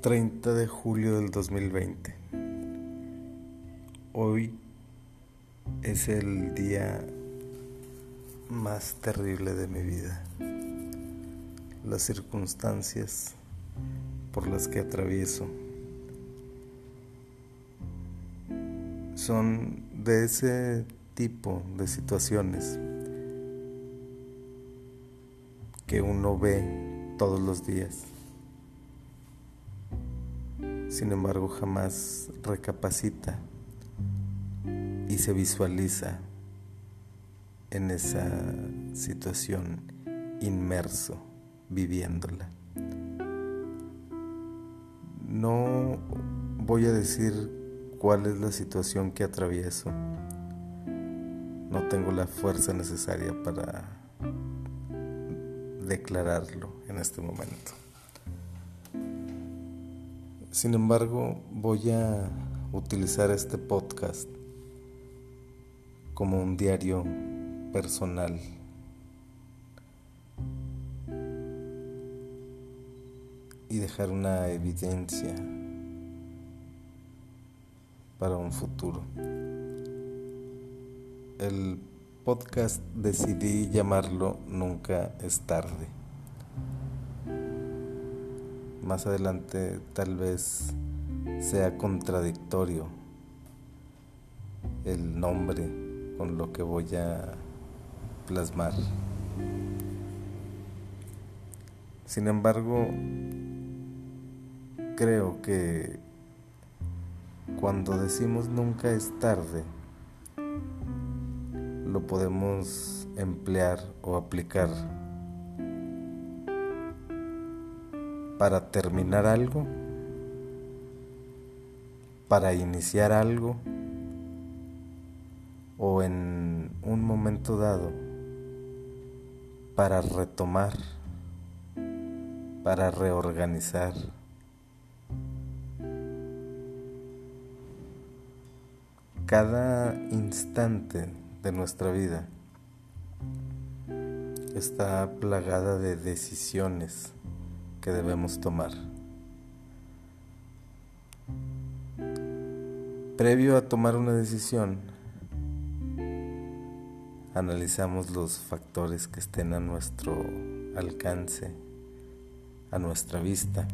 30 de julio del 2020. Hoy es el día más terrible de mi vida. Las circunstancias por las que atravieso son de ese tipo de situaciones que uno ve todos los días sin embargo jamás recapacita y se visualiza en esa situación inmerso, viviéndola. No voy a decir cuál es la situación que atravieso. No tengo la fuerza necesaria para declararlo en este momento. Sin embargo, voy a utilizar este podcast como un diario personal. Y dejar una evidencia para un futuro. El podcast decidí llamarlo Nunca es tarde. Más adelante tal vez sea contradictorio el nombre con lo que voy a plasmar. Sin embargo, creo que cuando decimos nunca es tarde, lo podemos emplear o aplicar para terminar algo, para iniciar algo o en un momento dado para retomar, para reorganizar. Cada instante de nuestra vida está plagada de decisiones que debemos tomar. Previo a tomar una decisión, analizamos los factores que estén a nuestro alcance, a nuestra vista,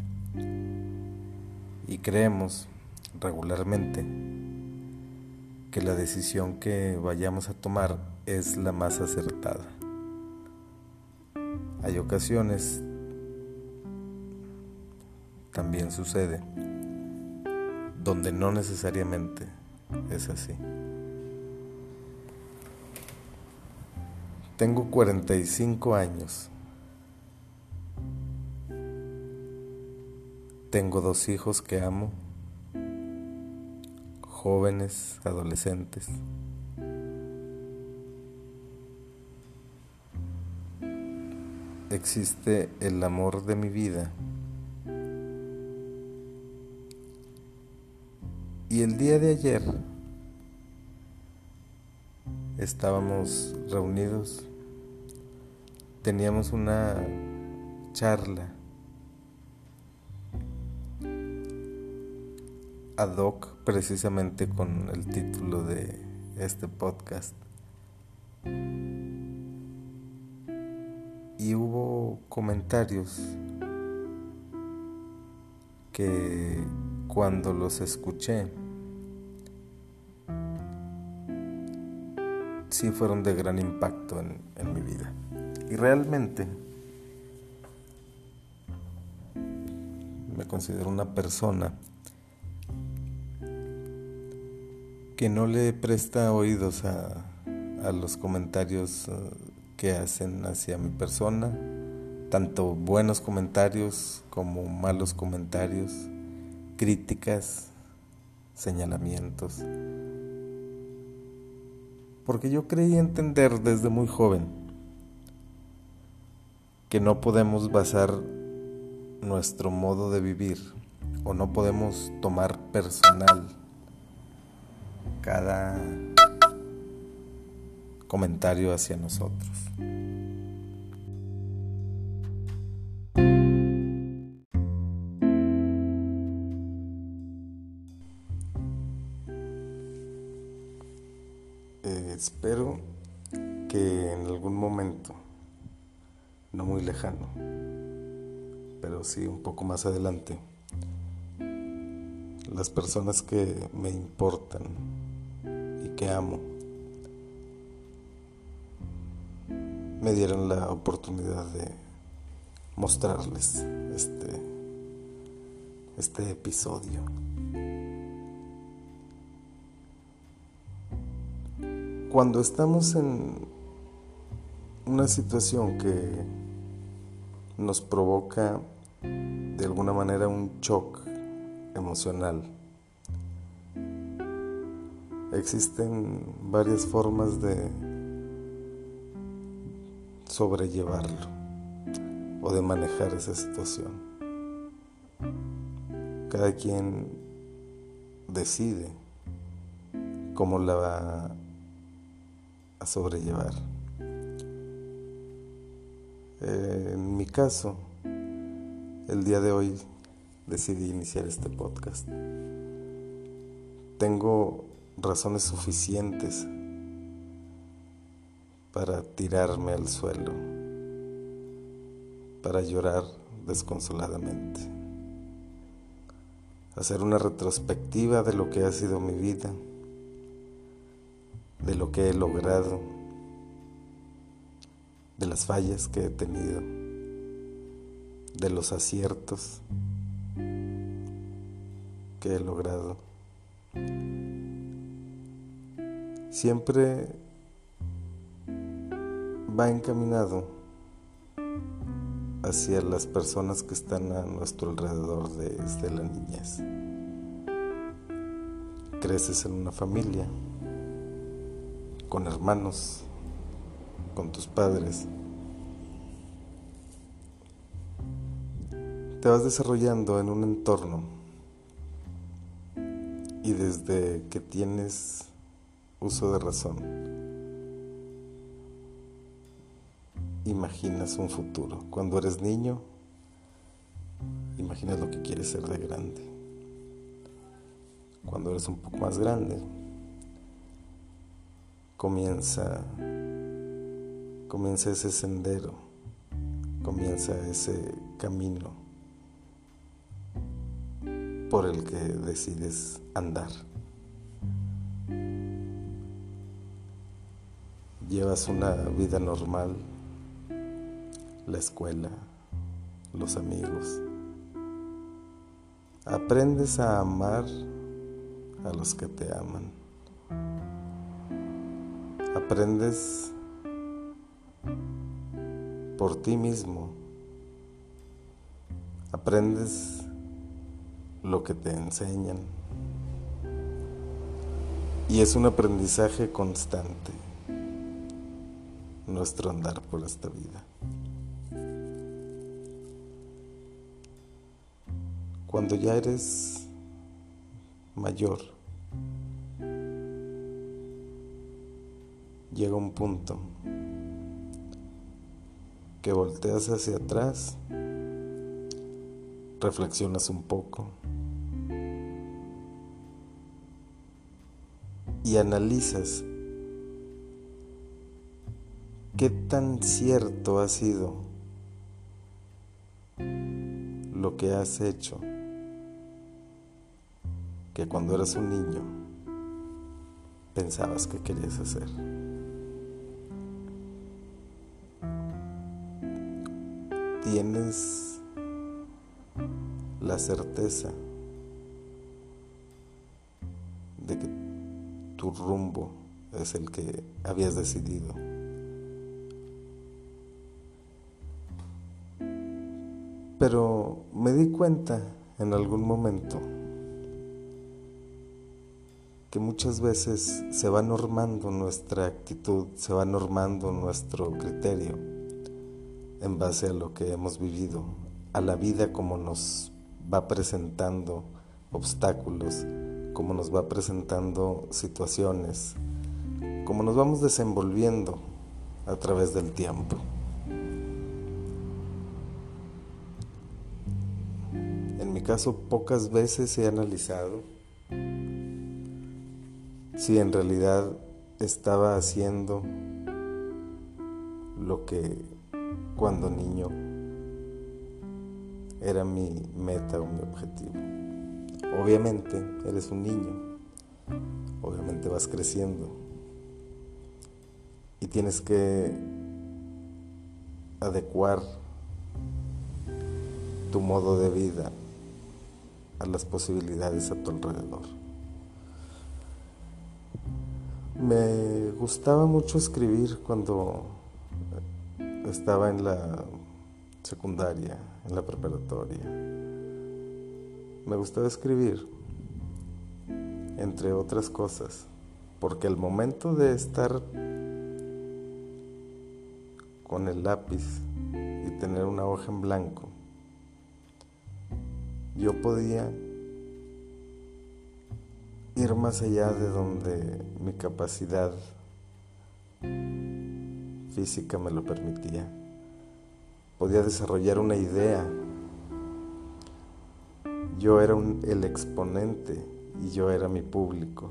y creemos regularmente que la decisión que vayamos a tomar es la más acertada. Hay ocasiones también sucede, donde no necesariamente es así. Tengo 45 años. Tengo dos hijos que amo, jóvenes, adolescentes. Existe el amor de mi vida Y el día de ayer estábamos reunidos, teníamos una charla ad hoc precisamente con el título de este podcast. Y hubo comentarios que cuando los escuché fueron de gran impacto en, mi vida. Y realmente me considero una persona que no le presta oídos a, a los comentarios eh, que hacen hacia mi persona, tanto buenos comentarios como malos comentarios, críticas, señalamientos porque yo creí entender desde muy joven que no podemos basar nuestro modo de vivir o no podemos tomar personal cada comentario hacia nosotros. Espero que en algún momento, no muy lejano, pero sí un poco más adelante, las personas que me importan y que amo me dieron la oportunidad de mostrarles este, este episodio. Cuando estamos en una situación que nos provoca de alguna manera un shock emocional, existen varias formas de sobrellevarlo o de manejar esa situación. Cada quien decide cómo la va a sobrellevar. Eh, en mi caso, el día de hoy decidí iniciar este podcast. Tengo razones suficientes para tirarme al suelo, para llorar desconsoladamente, hacer una retrospectiva de lo que ha sido mi vida de lo que he logrado, de las fallas que he tenido, de los aciertos que he logrado. Siempre va encaminado hacia las personas que están a nuestro alrededor desde la niñez. Creces en una familia con hermanos, con tus padres. Te vas desarrollando en un entorno y desde que tienes uso de razón, imaginas un futuro. Cuando eres niño, imaginas lo que quieres ser de grande. Cuando eres un poco más grande, comienza, comienza ese sendero, comienza ese camino por el que decides andar. Llevas una vida normal, la escuela, los amigos. Aprendes a amar a los que te aman aprendes por ti mismo, aprendes lo que te enseñan y es un aprendizaje constante nuestro andar por esta vida. Cuando ya eres mayor, llega un punto que volteas hacia atrás, reflexionas un poco y analizas qué tan cierto ha sido lo que has hecho que cuando eras un niño pensabas que querías hacer. Tienes la certeza de que tu rumbo es el que habías decidido. Pero me di cuenta en algún momento que muchas veces se va normando nuestra actitud, se va normando nuestro criterio en base a lo que hemos vivido, a la vida como nos va presentando obstáculos, como nos va presentando situaciones, como nos vamos desenvolviendo a través del tiempo. En mi caso, pocas veces he analizado si en realidad estaba haciendo lo que cuando niño era mi meta o mi objetivo. Obviamente eres un niño, obviamente vas creciendo y tienes que adecuar tu modo de vida a las posibilidades a tu alrededor. Me gustaba mucho escribir cuando estaba en la secundaria, en la preparatoria. Me gustaba escribir, entre otras cosas, porque el momento de estar con el lápiz y tener una hoja en blanco, yo podía ir más allá de donde mi capacidad física me lo permitía. Podía desarrollar una idea. Yo era el exponente y yo era mi público.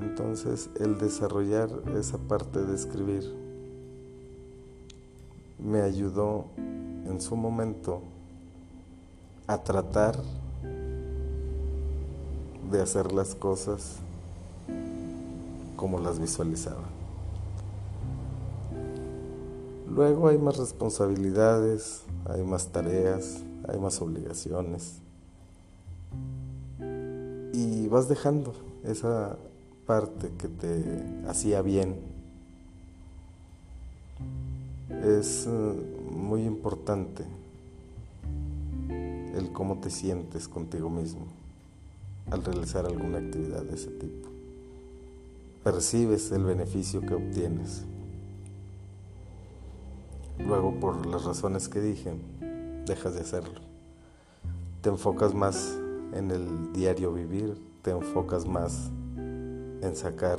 Entonces el desarrollar esa parte de escribir me ayudó en su momento a tratar de hacer las cosas como las visualizaba. Luego hay más responsabilidades, hay más tareas, hay más obligaciones. Y vas dejando esa parte que te hacía bien. Es eh, muy importante el cómo te sientes contigo mismo al realizar alguna actividad de ese tipo. Percibes el beneficio que obtienes. Luego, por las razones que dije, dejas de hacerlo. Te enfocas más en el diario vivir, te enfocas más en sacar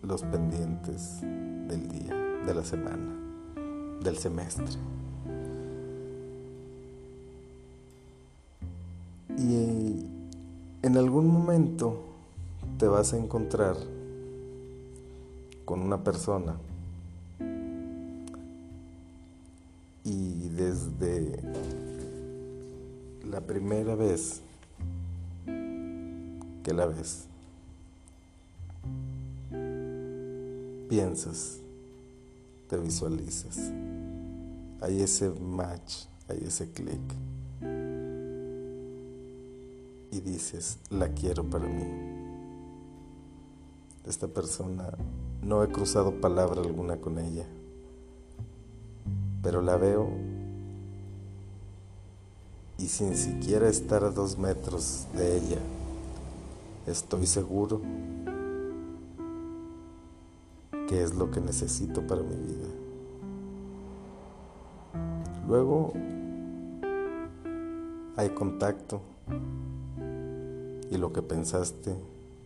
los pendientes del día, de la semana, del semestre. Y en algún momento te vas a encontrar con una persona y desde la primera vez que la ves, piensas, te visualizas, hay ese match, hay ese clic y dices, la quiero para mí. Esta persona, no he cruzado palabra alguna con ella, pero la veo y sin siquiera estar a dos metros de ella, estoy seguro que es lo que necesito para mi vida. Luego hay contacto y lo que pensaste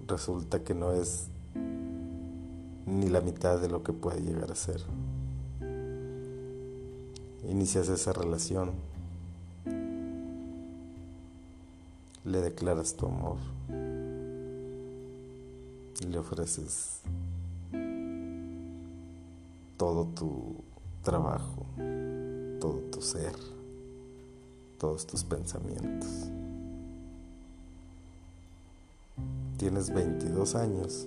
resulta que no es ni la mitad de lo que puede llegar a ser. Inicias esa relación, le declaras tu amor, le ofreces todo tu trabajo, todo tu ser, todos tus pensamientos. tienes 22 años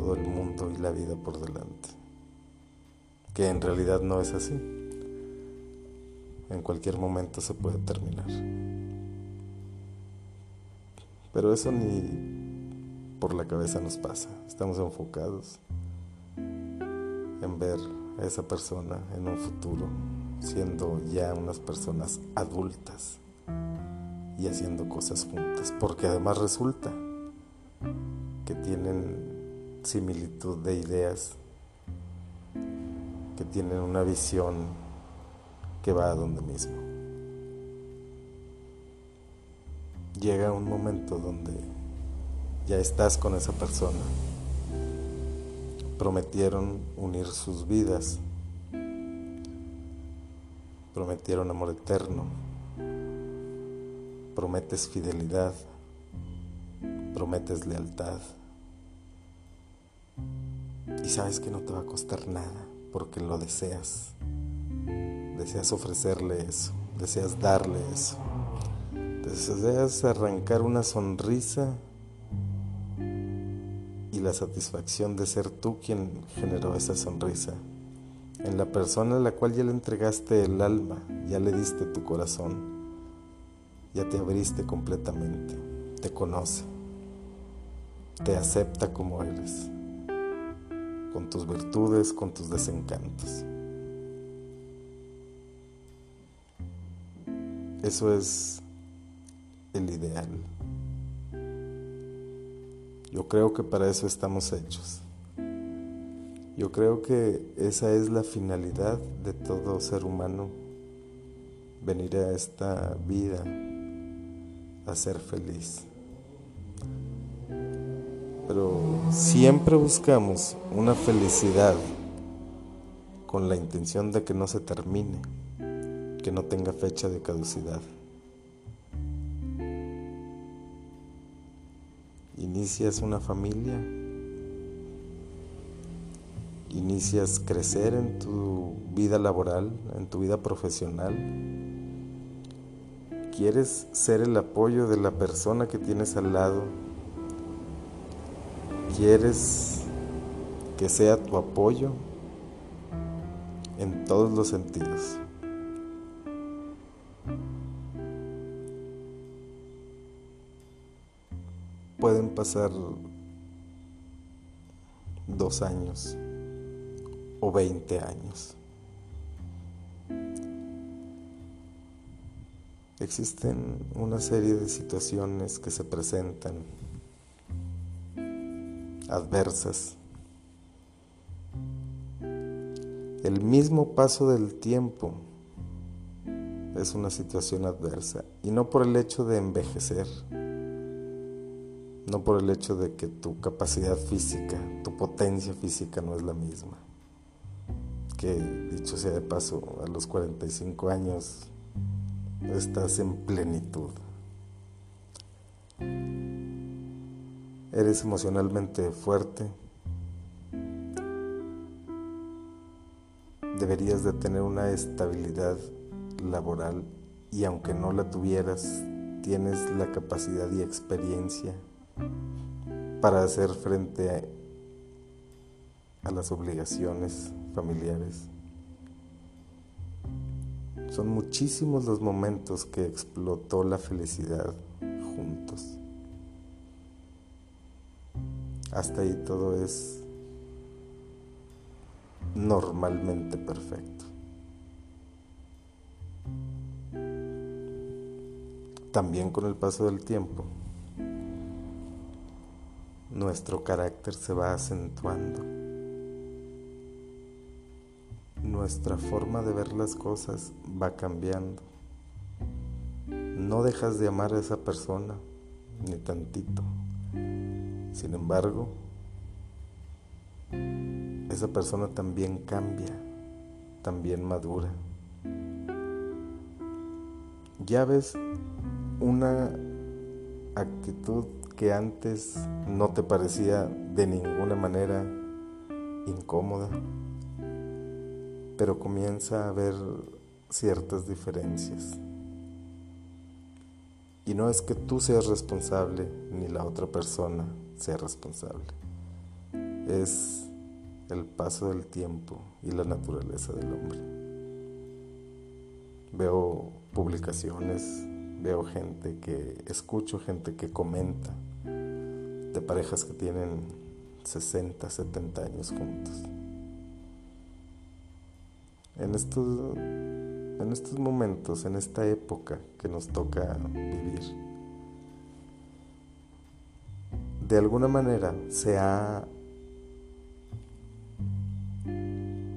todo el mundo y la vida por delante. Que en realidad no es así. En cualquier momento se puede terminar. Pero eso ni por la cabeza nos pasa. Estamos enfocados en ver a esa persona en un futuro siendo ya unas personas adultas y haciendo cosas juntas, porque además resulta que tienen similitud de ideas, que tienen una visión que va a donde mismo. Llega un momento donde ya estás con esa persona. Prometieron unir sus vidas. Prometieron amor eterno prometes fidelidad, prometes lealtad sabes que no te va a costar nada porque lo deseas. Deseas ofrecerle eso, deseas darle eso. Deseas arrancar una sonrisa y la satisfacción de ser tú quien generó esa sonrisa. En la persona a la cual ya le entregaste el alma, ya le diste tu corazón, ya te abriste completamente, te conoce, te acepta como eres con tus virtudes, con tus desencantos. Eso es el ideal. Yo creo que para eso estamos hechos. Yo creo que esa es la finalidad de todo ser humano, venir a esta vida a ser feliz pero siempre buscamos una felicidad con la intención de que no se termine, que no tenga fecha de caducidad. Inicias una familia, inicias crecer en tu vida laboral, en tu vida profesional. Quieres ser el apoyo de la persona que tienes al lado quieres que sea tu apoyo en todos los sentidos. Pueden pasar dos años o veinte años. Existen una serie de situaciones que se presentan adversas. El mismo paso del tiempo es una situación adversa y no por el hecho de envejecer, no por el hecho de que tu capacidad física, tu potencia física no es la misma. Que dicho sea de paso, a los 45 años estás en plenitud. Eres emocionalmente fuerte, deberías de tener una estabilidad laboral y aunque no la tuvieras, tienes la capacidad y experiencia para hacer frente a, a las obligaciones familiares. Son muchísimos los momentos que explotó la felicidad Hasta ahí todo es normalmente perfecto. También con el paso del tiempo, nuestro carácter se va acentuando. Nuestra forma de ver las cosas va cambiando. No dejas de amar a esa persona, ni tantito. Sin embargo, esa persona también cambia, también madura. Ya ves una actitud que antes no te parecía de ninguna manera incómoda, pero comienza a haber ciertas diferencias. Y no es que tú seas responsable ni la otra persona sea responsable. Es el paso del tiempo y la naturaleza del hombre. Veo publicaciones, veo gente que escucho, gente que comenta de parejas que tienen 60, 70 años juntos. En estos en estos momentos, en esta época que nos toca vivir, de alguna manera se ha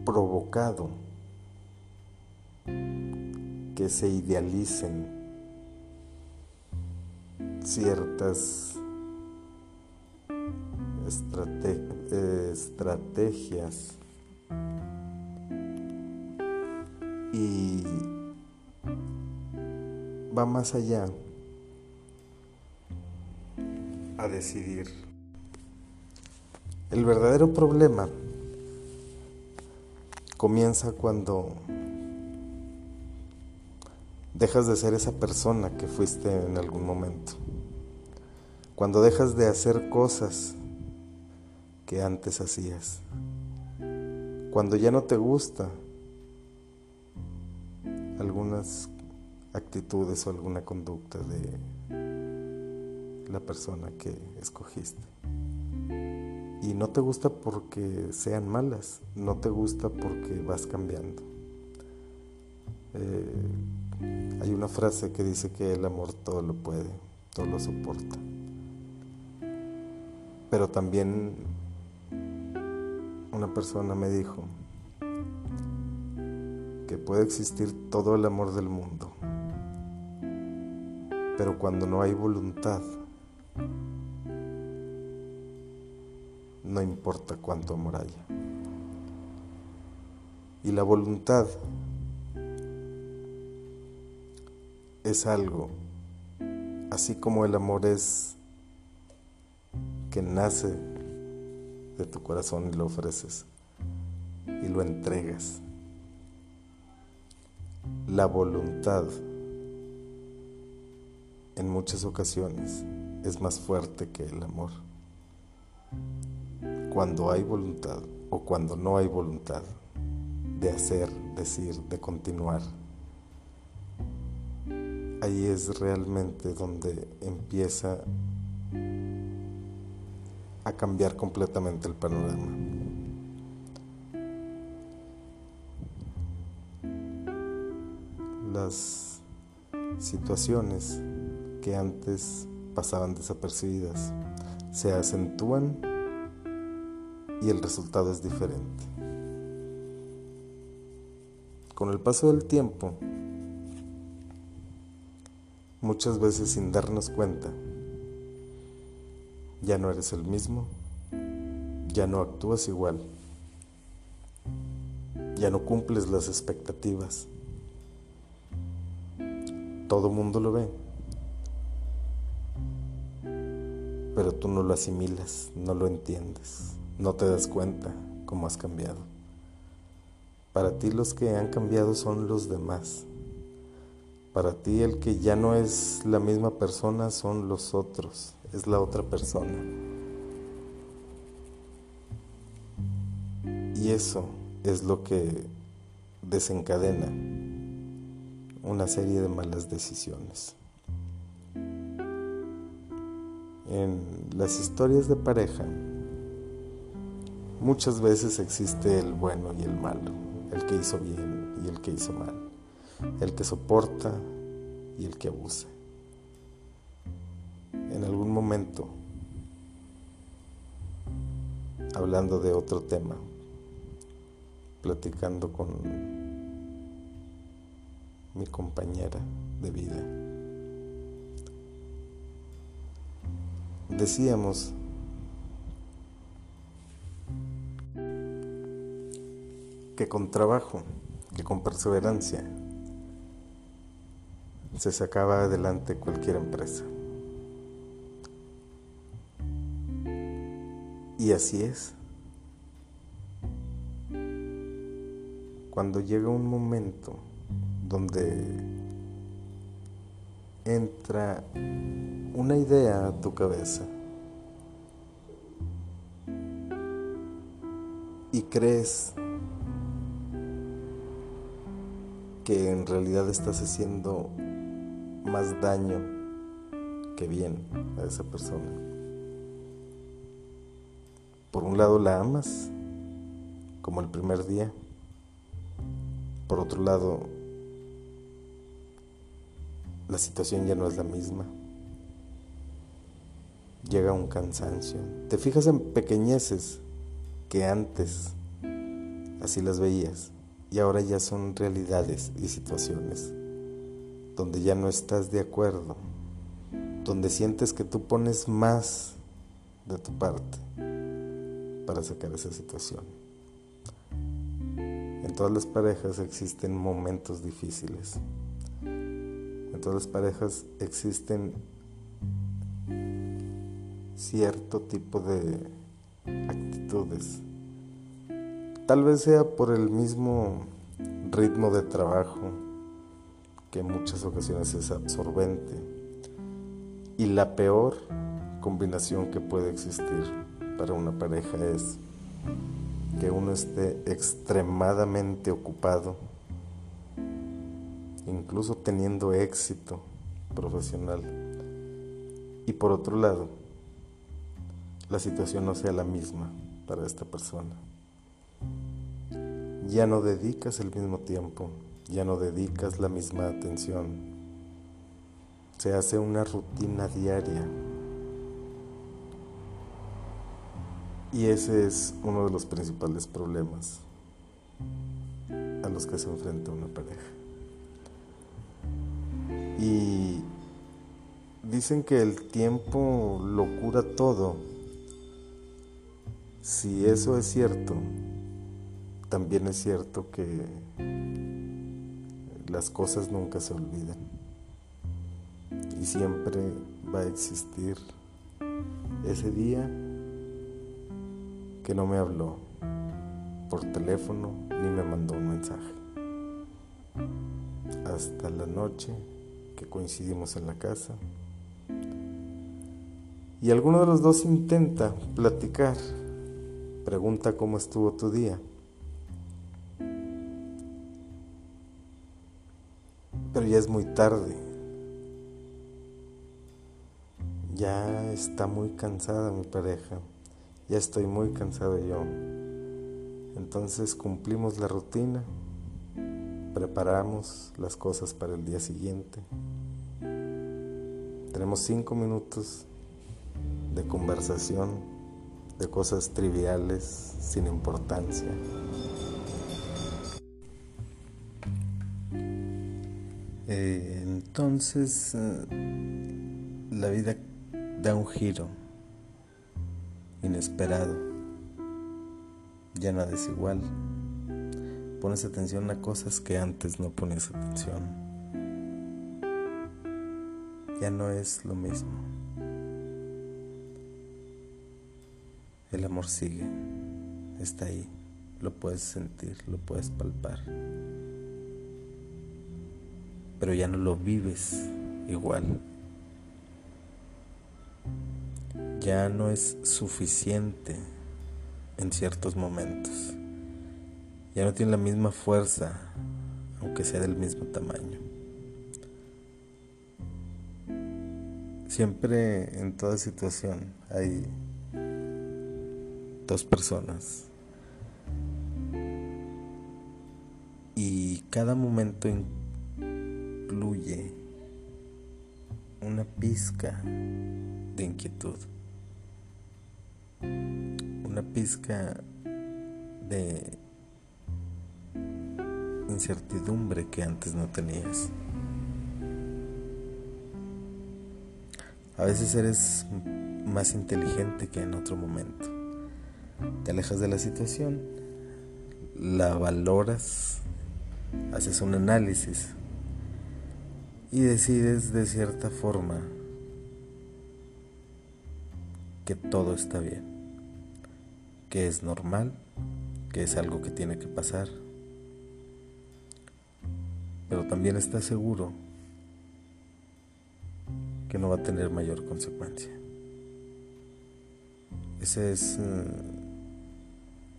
provocado que se idealicen ciertas estrategias y va más allá a decidir. El verdadero problema comienza cuando dejas de ser esa persona que fuiste en algún momento. Cuando dejas de hacer cosas que antes hacías. Cuando ya no te gusta algunas actitudes o alguna conducta de la persona que escogiste. Y no te gusta porque sean malas, no te gusta porque vas cambiando. Eh, hay una frase que dice que el amor todo lo puede, todo lo soporta. Pero también una persona me dijo puede existir todo el amor del mundo, pero cuando no hay voluntad, no importa cuánto amor haya. Y la voluntad es algo, así como el amor es que nace de tu corazón y lo ofreces y lo entregas. La voluntad en muchas ocasiones es más fuerte que el amor. Cuando hay voluntad o cuando no hay voluntad de hacer, decir, de continuar, ahí es realmente donde empieza a cambiar completamente el panorama. Las situaciones que antes pasaban desapercibidas se acentúan y el resultado es diferente. Con el paso del tiempo, muchas veces sin darnos cuenta, ya no eres el mismo, ya no actúas igual, ya no cumples las expectativas. Todo mundo lo ve, pero tú no lo asimilas, no lo entiendes, no te das cuenta cómo has cambiado. Para ti los que han cambiado son los demás. Para ti el que ya no es la misma persona son los otros, es la otra persona. Y eso es lo que desencadena una serie de malas decisiones. En las historias de pareja muchas veces existe el bueno y el malo, el que hizo bien y el que hizo mal el que soporta y el que abusa. En algún momento, hablando de otro tema, platicando con mi compañera de vida, decíamos que con trabajo, que con perseverancia, se sacaba adelante cualquier empresa. Y así es. Cuando llega un momento donde entra una idea a tu cabeza y crees que en realidad estás haciendo más daño que bien a esa persona. Por un lado la amas, como el primer día. Por otro lado, la situación ya no es la misma. Llega un cansancio. Te fijas en pequeñeces que antes así las veías y ahora ya son realidades y situaciones donde ya no estás de acuerdo, donde sientes que tú pones más de tu parte para sacar esa situación. En todas las parejas existen momentos difíciles. Todas las parejas existen cierto tipo de actitudes. Tal vez sea por el mismo ritmo de trabajo que en muchas ocasiones es absorbente y la peor combinación que puede existir para una pareja es que uno esté extremadamente ocupado, incluso teniendo éxito profesional, y por otro lado, la situación no sea la misma para esta persona. Ya no dedicas el mismo tiempo, ya no dedicas la misma atención. Se hace una rutina diaria Y ese es uno de los principales problemas a los que se enfrenta una pareja. Y dicen que el tiempo lo cura todo. Si eso es cierto, también es cierto que las cosas nunca se olvidan. Y siempre va a existir ese día que no me habló por teléfono ni me mandó un mensaje. Hasta la noche coincidimos en la casa. Y alguno de los dos intenta platicar. Pregunta cómo estuvo tu día. Pero ya es muy tarde. Ya está muy cansada mi pareja ya estoy muy cansado yo. Entonces cumplimos la rutina, preparamos las cosas para el día siguiente. Tenemos cinco minutos de conversación, de cosas triviales, sin importancia. Eh, entonces, eh, la vida da un giro inesperado. Ya nada es igual. Pones atención a cosas que antes no ponías atención. Ya no es lo mismo. El amor sigue, está ahí, lo puedes sentir, lo puedes palpar. Pero ya no lo vives igual. ya no es suficiente en ciertos momentos. Ya no tiene la misma fuerza, aunque sea del mismo tamaño. Siempre en toda situación hay dos personas y cada momento incluye una pizca de inquietud una pizca de incertidumbre que antes no tenías. A veces eres más inteligente que en otro momento. Te alejas de la situación, la valoras, haces un análisis y decides de cierta forma que todo está bien que es normal, que es algo que tiene que pasar, pero también está seguro que no va a tener mayor consecuencia. Ese es eh,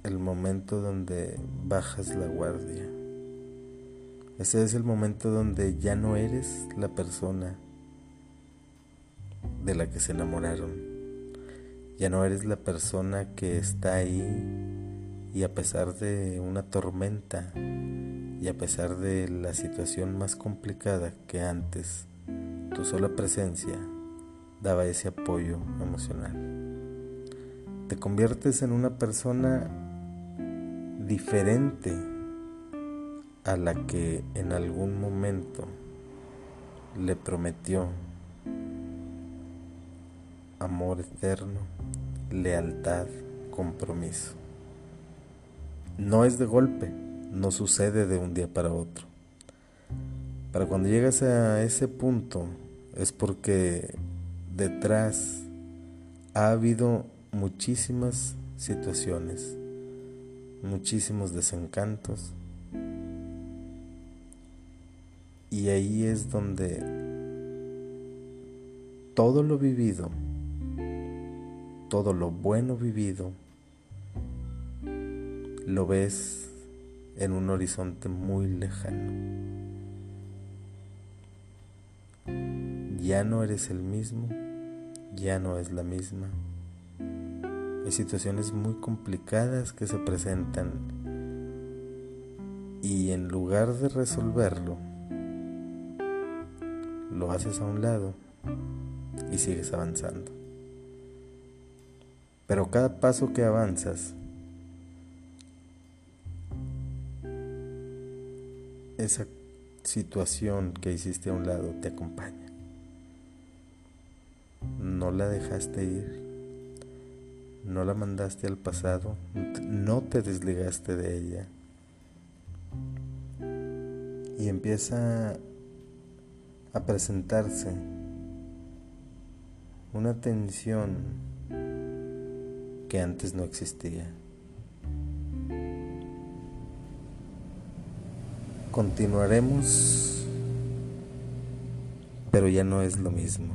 el momento donde bajas la guardia. Ese es el momento donde ya no eres la persona de la que se enamoraron ya no eres la persona que está ahí y a pesar de una tormenta y a pesar de la situación más complicada que antes, tu sola presencia daba ese apoyo emocional. Te conviertes en una persona diferente a la que en algún momento le prometió amor eterno, lealtad, compromiso. No es de golpe, no sucede de un día para otro. Para cuando llegas a ese punto es porque detrás ha habido muchísimas situaciones, muchísimos desencantos. Y ahí es donde todo lo vivido, todo lo bueno vivido, lo ves en un horizonte muy lejano. Ya no eres el mismo, ya no es la misma. Hay situaciones muy complicadas que se presentan y en lugar de resolverlo, lo haces a un lado y sigues avanzando. Pero cada paso que avanzas, esa situación que hiciste a un lado te acompaña. No la dejaste ir, no la mandaste al pasado, no te desligaste de ella. Y empieza a presentarse una tensión que antes no existía. Continuaremos, pero ya no es lo mismo,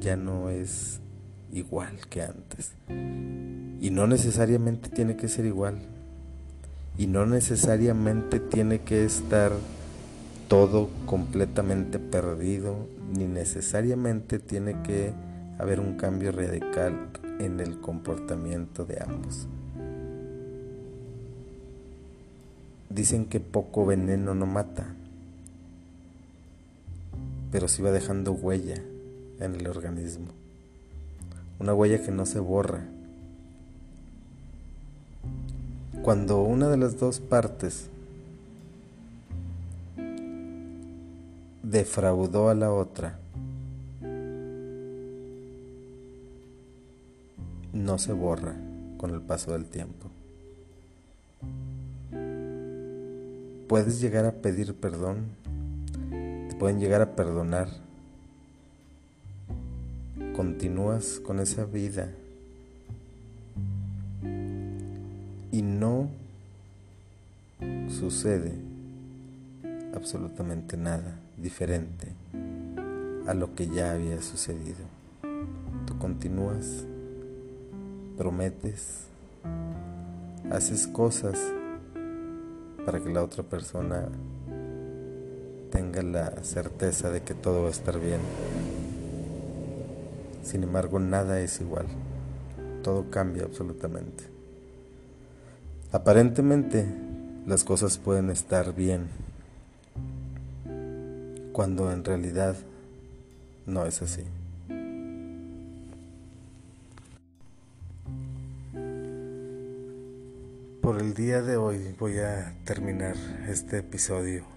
ya no es igual que antes. Y no necesariamente tiene que ser igual. Y no necesariamente tiene que estar todo completamente perdido, ni necesariamente tiene que haber un cambio radical en el comportamiento de ambos. Dicen que poco veneno no mata, pero sí va dejando huella en el organismo. Una huella que no se borra. Cuando una de las dos partes defraudó a la otra, no se borra con el paso del tiempo. Puedes llegar a pedir perdón, pueden llegar a perdonar, continúas con esa vida y no sucede absolutamente nada diferente a lo que ya había sucedido. Tú continúas, prometes, haces cosas para que la otra persona tenga la certeza de que todo va a estar bien. Sin embargo, nada es igual. Todo cambia absolutamente. Aparentemente, las cosas pueden estar bien cuando en realidad no es así. Por el día de hoy voy a terminar este episodio.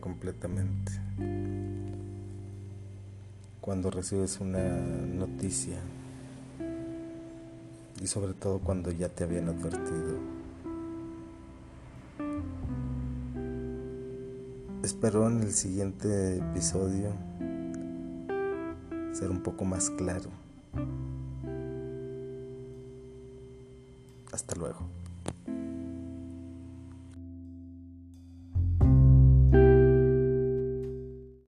Completamente cuando recibes una noticia y sobre todo cuando ya te habían advertido. Espero en el siguiente episodio ser un poco más claro.